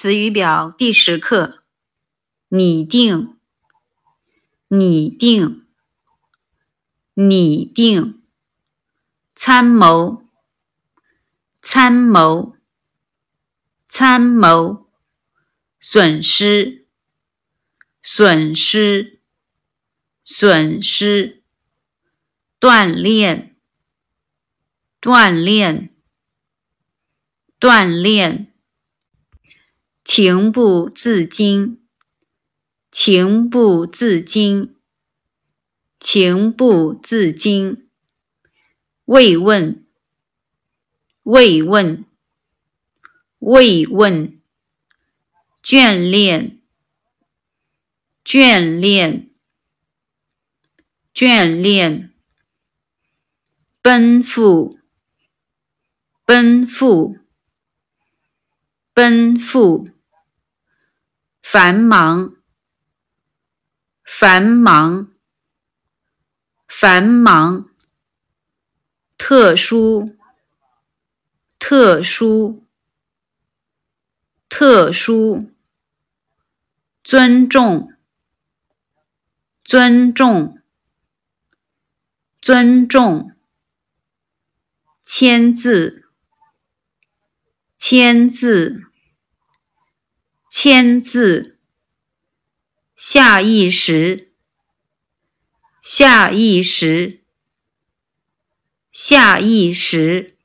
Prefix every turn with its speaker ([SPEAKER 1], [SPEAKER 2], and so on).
[SPEAKER 1] 词语表第十课：拟定、拟定、拟定；参谋、参谋、参谋；损失、损失、损失；锻炼、锻炼、锻炼。情不自禁，情不自禁，情不自禁。慰问，慰问，慰问。眷恋，眷恋，眷恋。奔赴，奔赴，奔赴。繁忙，繁忙，繁忙。特殊，特殊，特殊。尊重，尊重，尊重。签字，签字。签字，下意识，下意识，下意识。